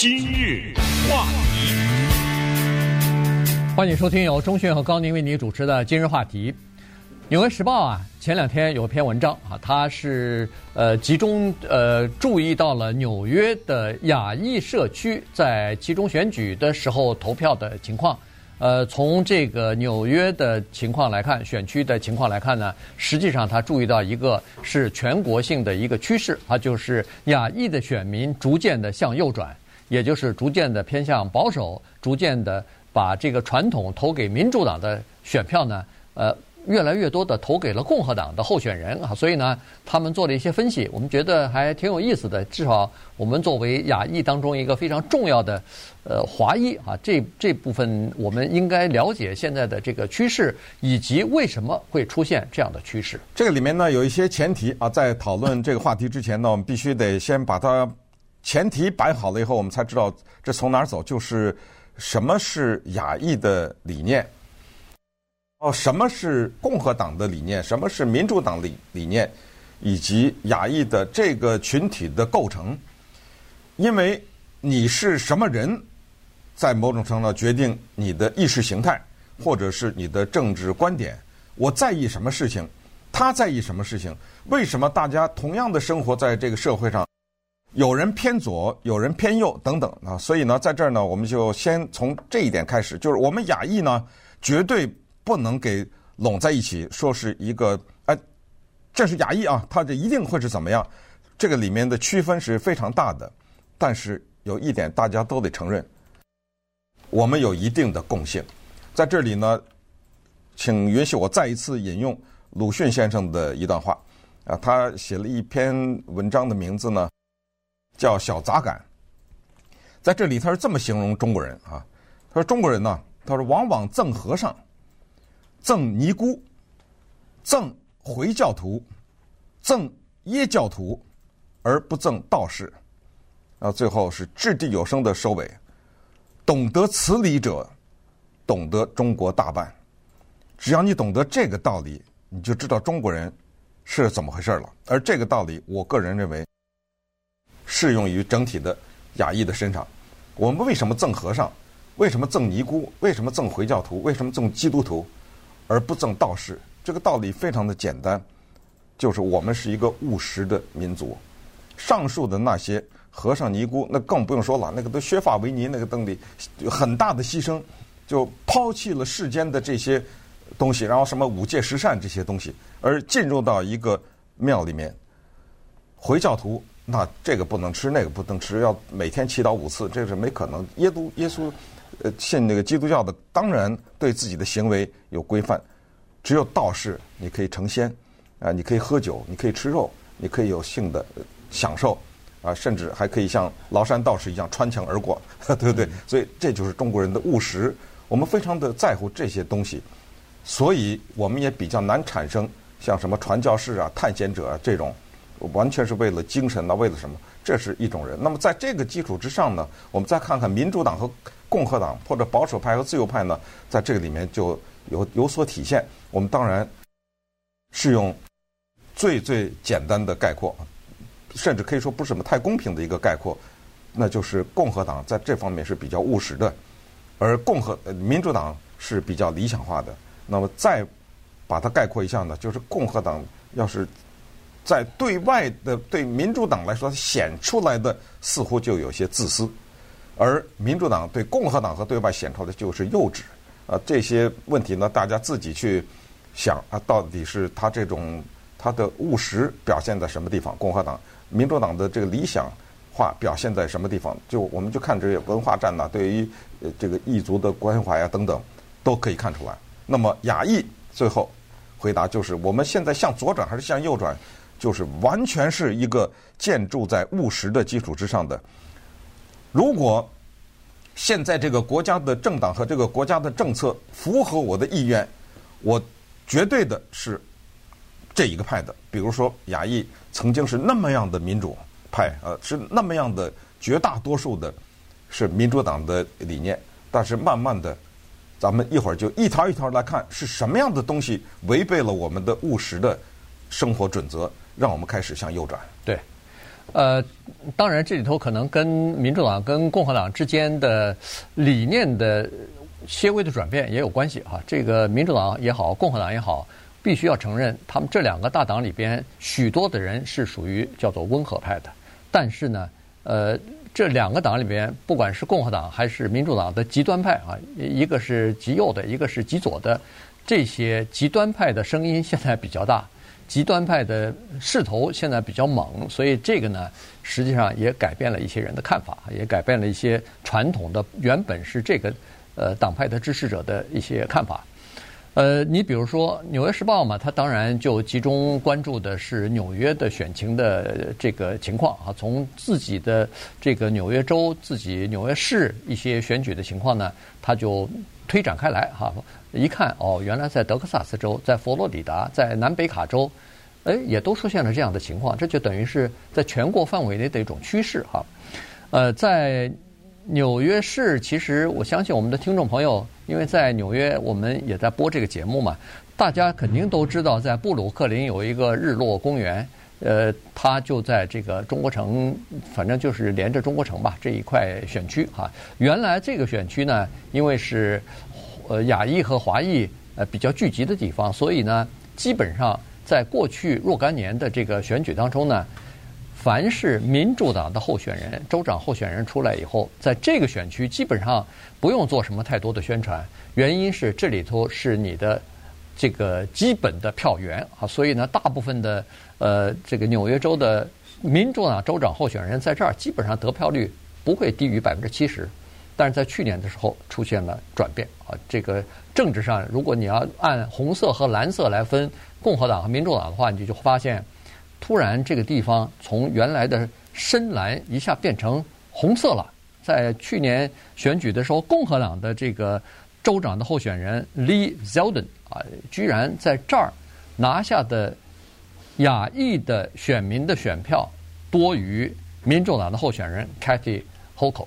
今日话题，欢迎收听由钟迅和高宁为您主持的《今日话题》。《纽约时报》啊，前两天有一篇文章啊，它是呃集中呃注意到了纽约的亚裔社区在集中选举的时候投票的情况。呃，从这个纽约的情况来看，选区的情况来看呢，实际上他注意到一个是全国性的一个趋势，它就是亚裔的选民逐渐的向右转，也就是逐渐的偏向保守，逐渐的把这个传统投给民主党的选票呢，呃。越来越多的投给了共和党的候选人啊，所以呢，他们做了一些分析，我们觉得还挺有意思的。至少我们作为亚裔当中一个非常重要的呃华裔啊，这这部分我们应该了解现在的这个趋势，以及为什么会出现这样的趋势。这个里面呢有一些前提啊，在讨论这个话题之前呢，我们必须得先把它前提摆好了以后，我们才知道这从哪儿走，就是什么是亚裔的理念。哦，什么是共和党的理念？什么是民主党理理念？以及亚裔的这个群体的构成？因为你是什么人，在某种程度上决定你的意识形态，或者是你的政治观点。我在意什么事情？他在意什么事情？为什么大家同样的生活在这个社会上，有人偏左，有人偏右，等等啊？所以呢，在这儿呢，我们就先从这一点开始，就是我们亚裔呢，绝对。不能给拢在一起，说是一个哎，这是亚裔啊，他这一定会是怎么样？这个里面的区分是非常大的，但是有一点大家都得承认，我们有一定的共性。在这里呢，请允许我再一次引用鲁迅先生的一段话啊，他写了一篇文章的名字呢叫《小杂感》。在这里他是这么形容中国人啊，他说中国人呢，他说往往赠和尚。赠尼姑，赠回教徒，赠耶教徒，而不赠道士。啊，最后是掷地有声的收尾。懂得此理者，懂得中国大半。只要你懂得这个道理，你就知道中国人是怎么回事了。而这个道理，我个人认为适用于整体的亚裔的身上。我们为什么赠和尚？为什么赠尼姑？为什么赠回教徒？为什么赠基督徒？而不赠道士，这个道理非常的简单，就是我们是一个务实的民族。上述的那些和尚尼姑，那更不用说了，那个都削发为尼，那个登里很大的牺牲，就抛弃了世间的这些东西，然后什么五戒十善这些东西，而进入到一个庙里面。回教徒，那这个不能吃，那个不能吃，要每天祈祷五次，这是没可能。耶稣，耶稣。呃，信那个基督教的，当然对自己的行为有规范。只有道士，你可以成仙，啊，你可以喝酒，你可以吃肉，你可以有性的享受，啊，甚至还可以像崂山道士一样穿墙而过，对不对？所以这就是中国人的务实，我们非常的在乎这些东西，所以我们也比较难产生像什么传教士啊、探险者啊这种，完全是为了精神呢，为了什么？这是一种人。那么在这个基础之上呢，我们再看看民主党和。共和党或者保守派和自由派呢，在这个里面就有有所体现。我们当然是用最最简单的概括，甚至可以说不是什么太公平的一个概括，那就是共和党在这方面是比较务实的，而共和民主党是比较理想化的。那么再把它概括一下呢，就是共和党要是在对外的对民主党来说显出来的似乎就有些自私。而民主党对共和党和对外显出来的就是幼稚，啊，这些问题呢，大家自己去想啊，到底是他这种他的务实表现在什么地方？共和党、民主党的这个理想化表现在什么地方？就我们就看这些文化战呐，对于呃这个异族的关怀啊等等，都可以看出来。那么亚裔最后回答就是：我们现在向左转还是向右转？就是完全是一个建筑在务实的基础之上的。如果现在这个国家的政党和这个国家的政策符合我的意愿，我绝对的是这一个派的。比如说，亚裔曾经是那么样的民主派，呃，是那么样的绝大多数的是民主党的理念。但是慢慢的，咱们一会儿就一条一条来看，是什么样的东西违背了我们的务实的生活准则，让我们开始向右转。对。呃，当然这里头可能跟民主党跟共和党之间的理念的些微的转变也有关系啊。这个民主党也好，共和党也好，必须要承认，他们这两个大党里边许多的人是属于叫做温和派的。但是呢，呃，这两个党里边，不管是共和党还是民主党的极端派啊，一个是极右的，一个是极左的，这些极端派的声音现在比较大。极端派的势头现在比较猛，所以这个呢，实际上也改变了一些人的看法，也改变了一些传统的原本是这个呃党派的支持者的一些看法。呃，你比如说《纽约时报》嘛，它当然就集中关注的是纽约的选情的这个情况啊，从自己的这个纽约州、自己纽约市一些选举的情况呢，它就推展开来哈。一看哦，原来在德克萨斯州、在佛罗里达、在南北卡州，哎，也都出现了这样的情况。这就等于是在全国范围内的一种趋势哈。呃，在纽约市，其实我相信我们的听众朋友，因为在纽约我们也在播这个节目嘛，大家肯定都知道，在布鲁克林有一个日落公园，呃，它就在这个中国城，反正就是连着中国城吧这一块选区哈。原来这个选区呢，因为是呃，亚裔和华裔呃比较聚集的地方，所以呢，基本上在过去若干年的这个选举当中呢，凡是民主党的候选人、州长候选人出来以后，在这个选区基本上不用做什么太多的宣传，原因是这里头是你的这个基本的票源啊，所以呢，大部分的呃这个纽约州的民主党州长候选人在这儿基本上得票率不会低于百分之七十。但是在去年的时候出现了转变啊，这个政治上，如果你要按红色和蓝色来分共和党和民主党的话，你就发现，突然这个地方从原来的深蓝一下变成红色了。在去年选举的时候，共和党的这个州长的候选人 Lee Zeldin 啊，居然在这儿拿下的亚裔的选民的选票多于民主党的候选人 Kathy Hochul。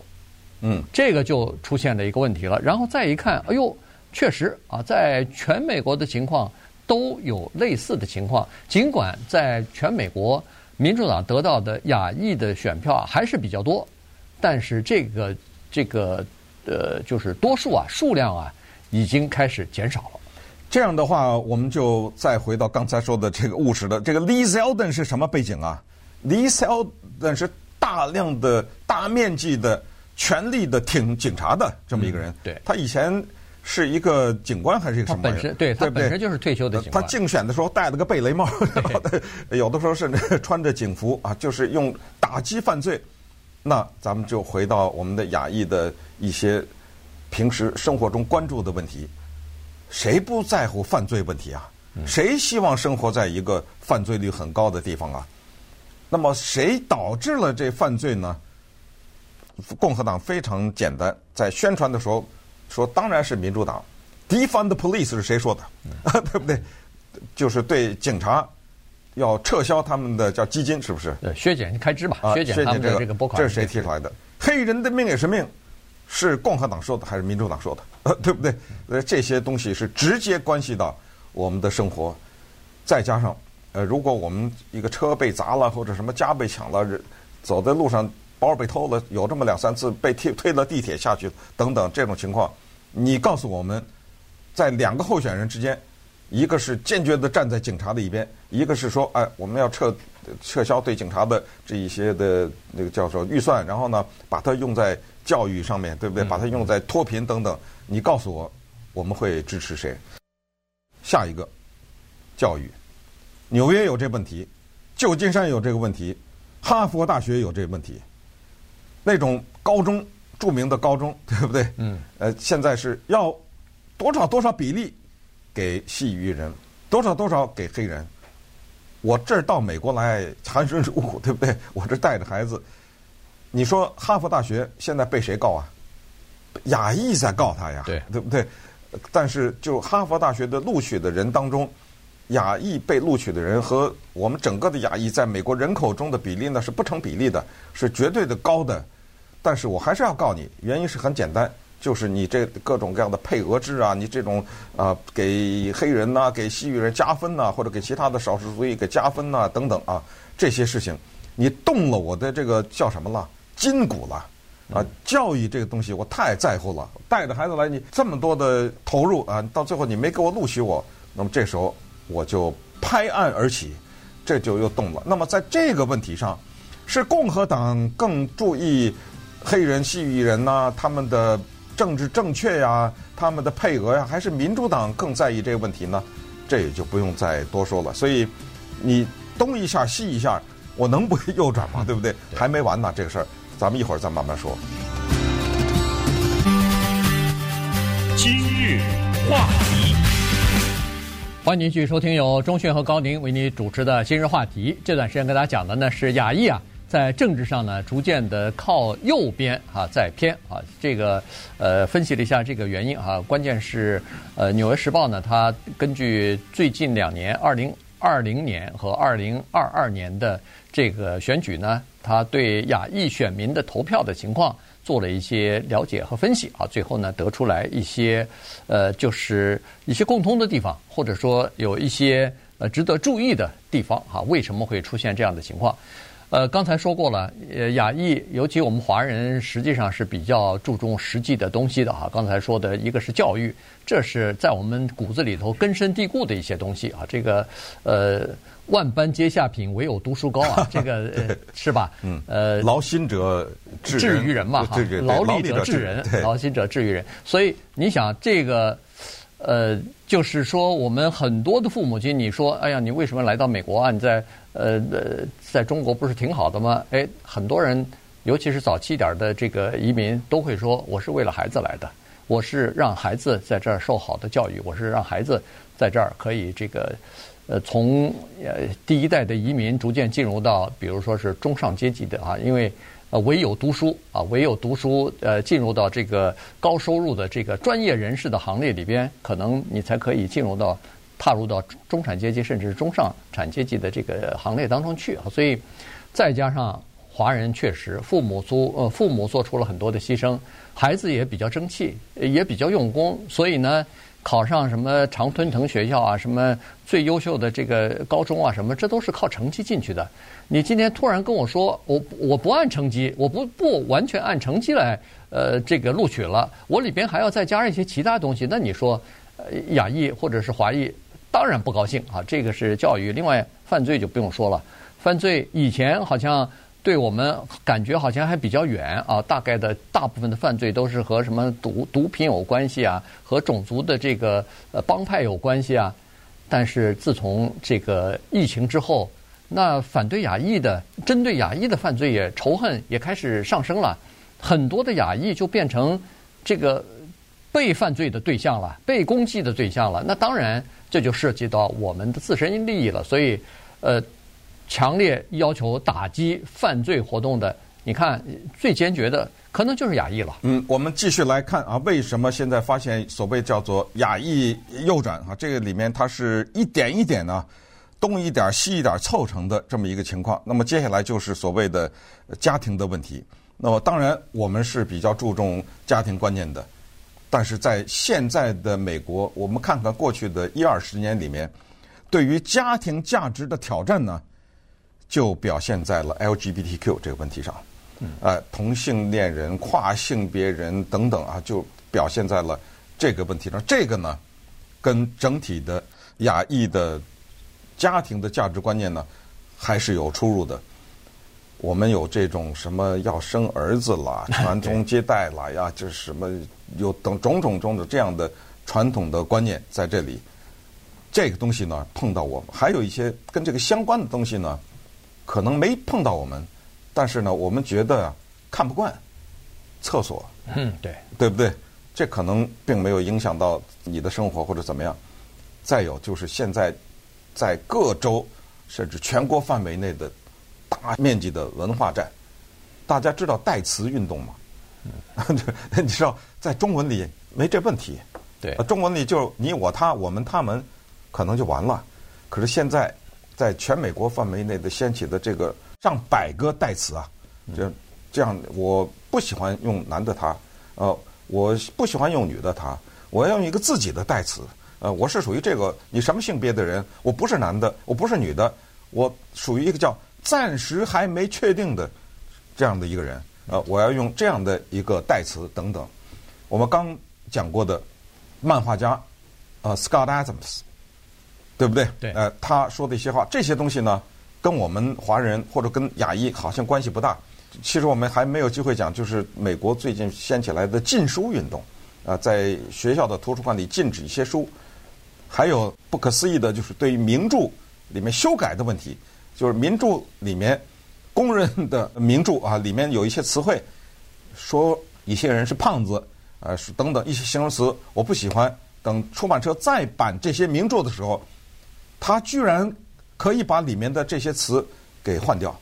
嗯，这个就出现了一个问题了。然后再一看，哎呦，确实啊，在全美国的情况都有类似的情况。尽管在全美国，民主党得到的亚裔的选票啊还是比较多，但是这个这个呃，就是多数啊，数量啊，已经开始减少了。这样的话，我们就再回到刚才说的这个务实的这个 Lee Zeldin 是什么背景啊？Lee Zeldin 是大量的大面积的。全力的挺警察的这么一个人，嗯、对，他以前是一个警官还是一个什么人？他本身对他本身就是退休的警官。他竞选的时候戴了个贝雷帽，有的时候甚至 穿着警服啊，就是用打击犯罪。那咱们就回到我们的亚裔的一些平时生活中关注的问题：谁不在乎犯罪问题啊？谁希望生活在一个犯罪率很高的地方啊？那么谁导致了这犯罪呢？共和党非常简单，在宣传的时候说，当然是民主党。Defund the police 是谁说的？嗯、对不对？就是对警察要撤销他们的叫基金，是不是？对，削减开支吧，啊、削减他们的这个拨款。这是谁提出来的？黑人的命也是命，是共和党说的还是民主党说的？对不对？呃，这些东西是直接关系到我们的生活。再加上，呃，如果我们一个车被砸了，或者什么家被抢了，走在路上。包被偷了，有这么两三次被推推了地铁下去等等这种情况，你告诉我们，在两个候选人之间，一个是坚决的站在警察的一边，一个是说，哎，我们要撤撤销对警察的这一些的那个叫做预算，然后呢，把它用在教育上面，对不对？把它用在脱贫等等。你告诉我，我们会支持谁？下一个，教育，纽约有这问题，旧金山有这个问题，哈佛大学有这个问题。那种高中著名的高中，对不对？嗯。呃，现在是要多少多少比例给西裔人，多少多少给黑人。我这儿到美国来含辛茹苦读，对不对？我这带着孩子，你说哈佛大学现在被谁告啊？亚裔在告他呀，对，对不对？但是就哈佛大学的录取的人当中，亚裔被录取的人和我们整个的亚裔在美国人口中的比例呢，是不成比例的，是绝对的高的。但是我还是要告你，原因是很简单，就是你这各种各样的配额制啊，你这种啊、给黑人呐、给西域人加分呐、或者给其他的少数族裔给加分呐、等等啊，这些事情你动了我的这个叫什么了筋骨了啊！教育这个东西我太在乎了，带着孩子来，你这么多的投入啊，到最后你没给我录取我，那么这时候我就拍案而起，这就又动了。那么在这个问题上，是共和党更注意黑人、西裔人呐，他们的政治正确呀，他们的配额呀，还是民主党更在意这个问题呢？这也就不用再多说了。所以你东一下西一下。我能不会右转吗？对不对？还没完呢，这个事儿，咱们一会儿再慢慢说。今日话题，欢迎您继续收听由钟迅和高宁为您主持的《今日话题》。这段时间跟大家讲的呢是亚裔啊，在政治上呢逐渐的靠右边啊在偏啊。这个呃分析了一下这个原因啊，关键是呃《纽约时报》呢，它根据最近两年二零二零年和二零二二年的这个选举呢，它对亚裔选民的投票的情况做了一些了解和分析啊，最后呢得出来一些呃，就是一些共通的地方，或者说有一些呃值得注意的地方啊，为什么会出现这样的情况？呃，刚才说过了，呃，亚裔，尤其我们华人，实际上是比较注重实际的东西的哈。刚才说的一个是教育，这是在我们骨子里头根深蒂固的一些东西啊。这个，呃，万般皆下品，唯有读书高啊，这个、呃、是吧？嗯。呃，劳心者治治于人嘛，哈，劳力者治人，劳心者治于人。所以你想这个。呃，就是说，我们很多的父母亲，你说，哎呀，你为什么来到美国啊？你在呃呃，在中国不是挺好的吗？哎，很多人，尤其是早期一点的这个移民，都会说，我是为了孩子来的，我是让孩子在这儿受好的教育，我是让孩子在这儿可以这个，呃，从呃第一代的移民逐渐进入到，比如说是中上阶级的啊，因为。呃，唯有读书啊，唯有读书，呃，进入到这个高收入的这个专业人士的行列里边，可能你才可以进入到踏入到中产阶级甚至中上产阶级的这个行列当中去啊。所以，再加上华人确实父母做呃父母做出了很多的牺牲，孩子也比较争气，也比较用功，所以呢。考上什么常春藤学校啊，什么最优秀的这个高中啊，什么这都是靠成绩进去的。你今天突然跟我说，我我不按成绩，我不不完全按成绩来，呃，这个录取了，我里边还要再加上一些其他东西，那你说，呃，亚裔或者是华裔，当然不高兴啊。这个是教育，另外犯罪就不用说了，犯罪以前好像。对我们感觉好像还比较远啊，大概的大部分的犯罪都是和什么毒毒品有关系啊，和种族的这个呃帮派有关系啊。但是自从这个疫情之后，那反对亚裔的、针对亚裔的犯罪也仇恨也开始上升了，很多的亚裔就变成这个被犯罪的对象了，被攻击的对象了。那当然这就涉及到我们的自身利益了，所以呃。强烈要求打击犯罪活动的，你看最坚决的可能就是亚裔了。嗯，我们继续来看啊，为什么现在发现所谓叫做亚裔右转啊？这个里面它是一点一点呢，东一点西一点凑成的这么一个情况。那么接下来就是所谓的家庭的问题。那么当然我们是比较注重家庭观念的，但是在现在的美国，我们看看过去的一二十年里面，对于家庭价值的挑战呢？就表现在了 LGBTQ 这个问题上，呃，同性恋人、跨性别人等等啊，就表现在了这个问题上。这个呢，跟整体的亚裔的家庭的价值观念呢，还是有出入的。我们有这种什么要生儿子啦、传宗接代啦呀，就是什么有等种种种的这样的传统的观念在这里。这个东西呢，碰到我们，还有一些跟这个相关的东西呢。可能没碰到我们，但是呢，我们觉得看不惯厕所，嗯，对，对不对？这可能并没有影响到你的生活或者怎么样。再有就是现在在各州甚至全国范围内的大面积的文化战，大家知道代词运动吗？嗯，你知道在中文里没这问题，对，中文里就你我他我们他们可能就完了。可是现在。在全美国范围内的掀起的这个上百个代词啊，这这样我不喜欢用男的他，呃，我不喜欢用女的他，我要用一个自己的代词，呃，我是属于这个你什么性别的人，我不是男的，我不是女的，我属于一个叫暂时还没确定的这样的一个人，呃，我要用这样的一个代词等等。我们刚讲过的漫画家，呃，Scott Adams，对不对？对。呃，他说的一些话，这些东西呢，跟我们华人或者跟亚裔好像关系不大。其实我们还没有机会讲，就是美国最近掀起来的禁书运动，啊，在学校的图书馆里禁止一些书，还有不可思议的就是对于名著里面修改的问题，就是名著里面公认的名著啊，里面有一些词汇，说一些人是胖子，呃，是等等一些形容词，我不喜欢。等出版社再版这些名著的时候，他居然可以把里面的这些词给换掉，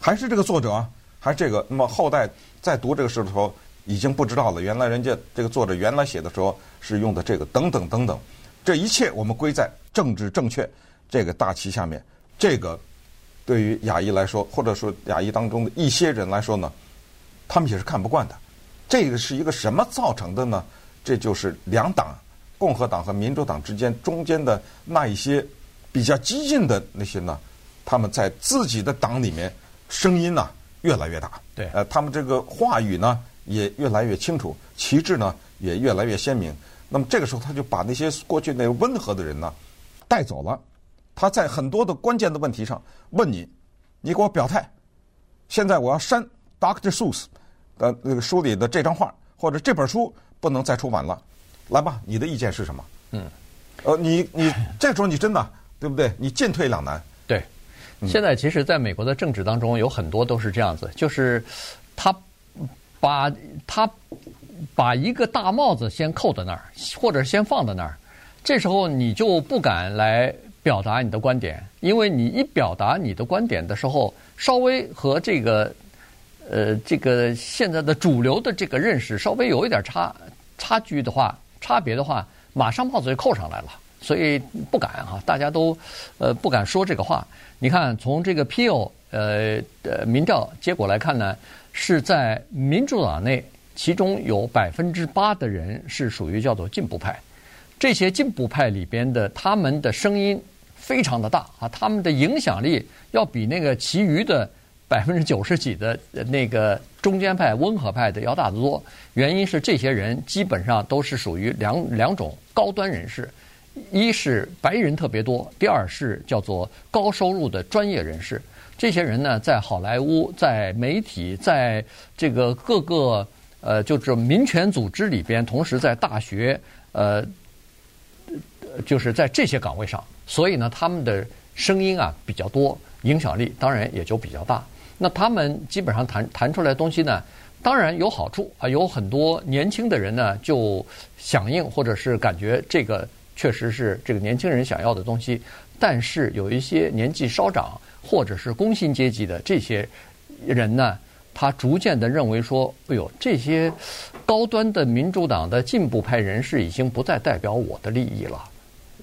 还是这个作者啊。还是这个，那么后代在读这个时候已经不知道了。原来人家这个作者原来写的时候是用的这个，等等等等，这一切我们归在政治正确这个大旗下面。这个对于亚裔来说，或者说亚裔当中的一些人来说呢，他们也是看不惯的。这个是一个什么造成的呢？这就是两党，共和党和民主党之间中间的那一些比较激进的那些呢，他们在自己的党里面声音呢。越来越大，对，呃，他们这个话语呢也越来越清楚，旗帜呢也越来越鲜明。那么这个时候，他就把那些过去那温和的人呢带走了。他在很多的关键的问题上问你，你给我表态。现在我要删 Dr. Seuss 的那个书里的这张画，或者这本书不能再出版了。来吧，你的意见是什么？嗯，呃，你你 这时候你真的对不对？你进退两难。对。现在其实，在美国的政治当中，有很多都是这样子，就是他把他把一个大帽子先扣在那儿，或者先放在那儿，这时候你就不敢来表达你的观点，因为你一表达你的观点的时候，稍微和这个呃这个现在的主流的这个认识稍微有一点差差距的话，差别的话，马上帽子就扣上来了。所以不敢哈，大家都呃不敢说这个话。你看，从这个 Peel 呃呃民调结果来看呢，是在民主党内，其中有百分之八的人是属于叫做进步派。这些进步派里边的他们的声音非常的大啊，他们的影响力要比那个其余的百分之九十几的那个中间派温和派的要大得多。原因是这些人基本上都是属于两两种高端人士。一是白人特别多，第二是叫做高收入的专业人士。这些人呢，在好莱坞、在媒体、在这个各个呃，就是民权组织里边，同时在大学，呃，就是在这些岗位上，所以呢，他们的声音啊比较多，影响力当然也就比较大。那他们基本上谈谈出来的东西呢，当然有好处啊，有很多年轻的人呢就响应，或者是感觉这个。确实是这个年轻人想要的东西，但是有一些年纪稍长或者是工薪阶级的这些人呢，他逐渐的认为说：“哎呦，这些高端的民主党的进步派人士已经不再代表我的利益了。”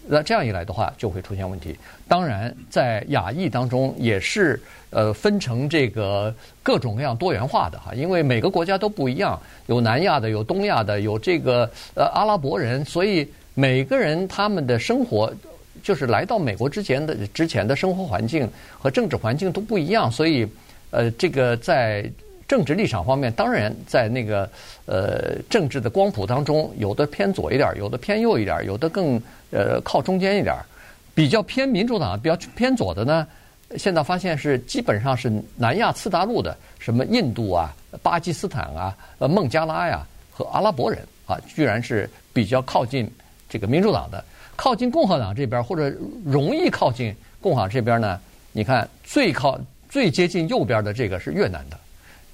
那这样一来的话，就会出现问题。当然，在亚裔当中也是呃分成这个各种各样多元化的哈，因为每个国家都不一样，有南亚的，有东亚的，有这个呃阿拉伯人，所以。每个人他们的生活，就是来到美国之前的之前的生活环境和政治环境都不一样，所以，呃，这个在政治立场方面，当然在那个呃政治的光谱当中，有的偏左一点，有的偏右一点，有的更呃靠中间一点儿，比较偏民主党、比较偏左的呢，现在发现是基本上是南亚次大陆的，什么印度啊、巴基斯坦啊、呃孟加拉呀和阿拉伯人啊，居然是比较靠近。这个民主党的靠近共和党这边，或者容易靠近共和党这边呢？你看最靠最接近右边的这个是越南的，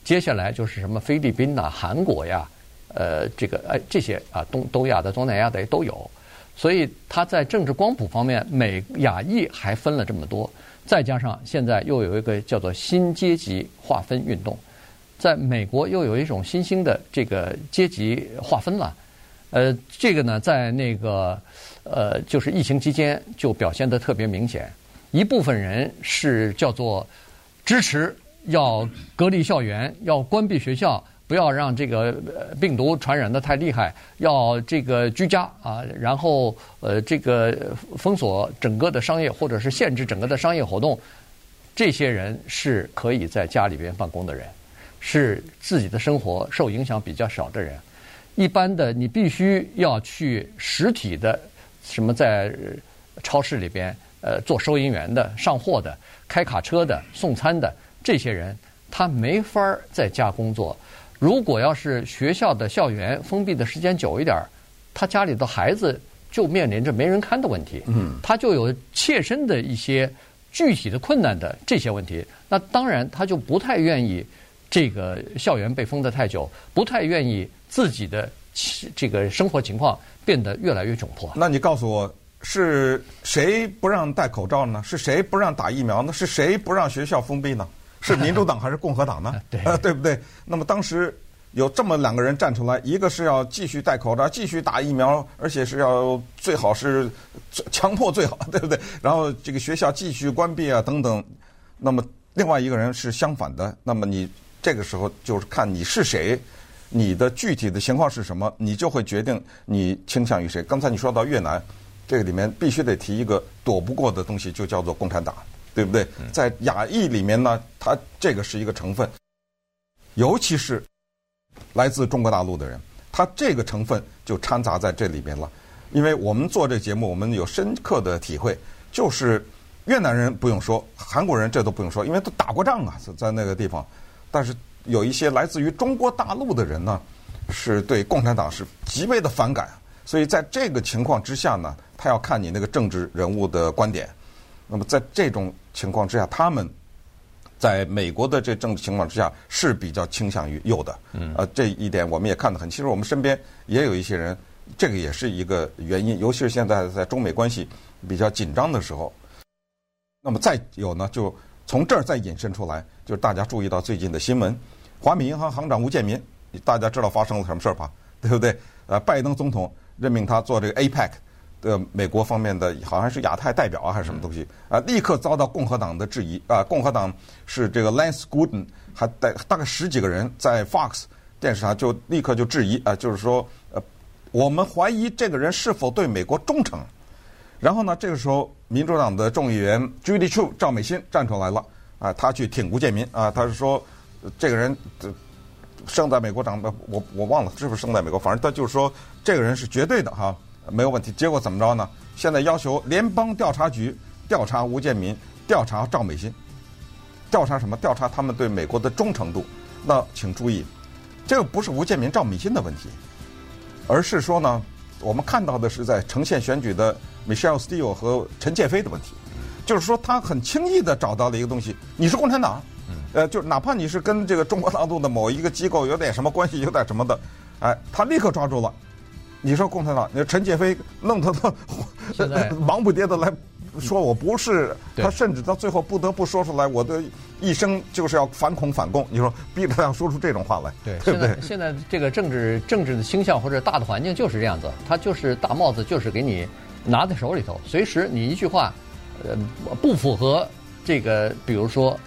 接下来就是什么菲律宾呐、韩国呀，呃，这个哎这些啊东东亚的、东南亚的都有。所以他在政治光谱方面，美亚裔还分了这么多，再加上现在又有一个叫做新阶级划分运动，在美国又有一种新兴的这个阶级划分了。呃，这个呢，在那个呃，就是疫情期间就表现得特别明显。一部分人是叫做支持要隔离校园，要关闭学校，不要让这个病毒传染得太厉害，要这个居家啊，然后呃，这个封锁整个的商业，或者是限制整个的商业活动。这些人是可以在家里边办公的人，是自己的生活受影响比较少的人。一般的，你必须要去实体的，什么在超市里边，呃，做收银员的、上货的、开卡车的、送餐的这些人，他没法在家工作。如果要是学校的校园封闭的时间久一点，他家里的孩子就面临着没人看的问题，嗯，他就有切身的一些具体的困难的这些问题。那当然，他就不太愿意这个校园被封得太久，不太愿意。自己的这个生活情况变得越来越窘迫。那你告诉我，是谁不让戴口罩呢？是谁不让打疫苗呢？是谁不让学校封闭呢？是民主党还是共和党呢？对，对不对？那么当时有这么两个人站出来，一个是要继续戴口罩、继续打疫苗，而且是要最好是强迫最好，对不对？然后这个学校继续关闭啊，等等。那么另外一个人是相反的。那么你这个时候就是看你是谁。你的具体的情况是什么？你就会决定你倾向于谁。刚才你说到越南，这个里面必须得提一个躲不过的东西，就叫做共产党，对不对？在亚裔里面呢，它这个是一个成分，尤其是来自中国大陆的人，他这个成分就掺杂在这里边了。因为我们做这节目，我们有深刻的体会，就是越南人不用说，韩国人这都不用说，因为都打过仗啊，在那个地方，但是。有一些来自于中国大陆的人呢，是对共产党是极为的反感，所以在这个情况之下呢，他要看你那个政治人物的观点。那么在这种情况之下，他们在美国的这政治情况之下是比较倾向于右的。嗯，呃，这一点我们也看得很清楚。我们身边也有一些人，这个也是一个原因，尤其是现在在中美关系比较紧张的时候。那么再有呢，就从这儿再引申出来，就是大家注意到最近的新闻。华美银行行长吴建民，大家知道发生了什么事儿吧？对不对？呃，拜登总统任命他做这个 APEC 呃美国方面的，好像是亚太代表啊，还是什么东西？啊，立刻遭到共和党的质疑。啊，共和党是这个 Lance Gooden，还带大概十几个人在 Fox 电视上就立刻就质疑啊，就是说，呃，我们怀疑这个人是否对美国忠诚。然后呢，这个时候民主党的众议员 Judy Chu 赵美心站出来了，啊，他去挺吴建民啊，他是说。这个人这生在美国长的，我我忘了是不是生在美国，反正他就是说这个人是绝对的哈，没有问题。结果怎么着呢？现在要求联邦调查局调查吴建民，调查赵美心，调查什么？调查他们对美国的忠诚度。那请注意，这个不是吴建民、赵美心的问题，而是说呢，我们看到的是在呈现选举的 Michelle Steele 和陈建飞的问题，就是说他很轻易的找到了一个东西，你是共产党。呃，就哪怕你是跟这个中国大陆的某一个机构有点什么关系，有点什么的，哎，他立刻抓住了。你说共产党，你说陈建飞弄得都忙不迭的来说我不是，他甚至到最后不得不说出来，我的一生就是要反恐反共。你说逼着他要说出这种话来，对，对不对？现在这个政治政治的倾向或者大的环境就是这样子，他就是大帽子就是给你拿在手里头，随时你一句话，呃，不符合这个，比如说。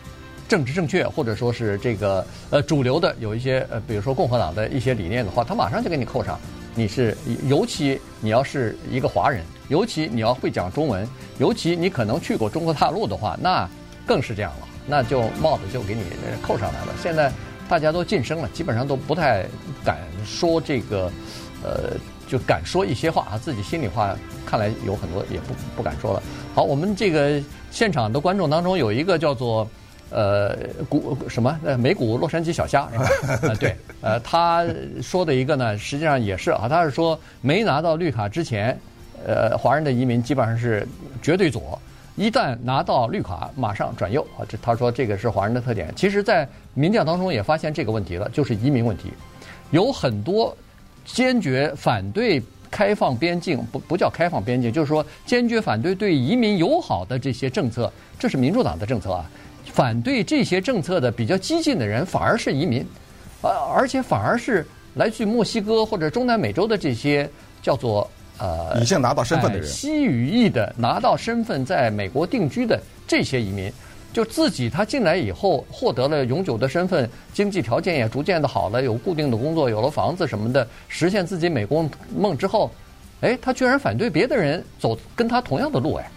政治正确，或者说是这个呃主流的有一些呃，比如说共和党的一些理念的话，他马上就给你扣上。你是尤其你要是一个华人，尤其你要会讲中文，尤其你可能去过中国大陆的话，那更是这样了。那就帽子就给你扣上来了。现在大家都晋升了，基本上都不太敢说这个，呃，就敢说一些话啊，自己心里话看来有很多也不不敢说了。好，我们这个现场的观众当中有一个叫做。呃，股什么？呃，美股洛杉矶小虾是吧？呃，对，呃，他说的一个呢，实际上也是啊，他是说没拿到绿卡之前，呃，华人的移民基本上是绝对左，一旦拿到绿卡，马上转右啊。这他说这个是华人的特点。其实，在民调当中也发现这个问题了，就是移民问题，有很多坚决反对开放边境，不不叫开放边境，就是说坚决反对对移民友好的这些政策，这是民主党的政策啊。反对这些政策的比较激进的人，反而是移民，而而且反而是来自墨西哥或者中南美洲的这些叫做呃已经拿到身份的人，西语裔的拿到身份在美国定居的这些移民，就自己他进来以后获得了永久的身份，经济条件也逐渐的好了，有固定的工作，有了房子什么的，实现自己美国梦之后，哎，他居然反对别的人走跟他同样的路，哎。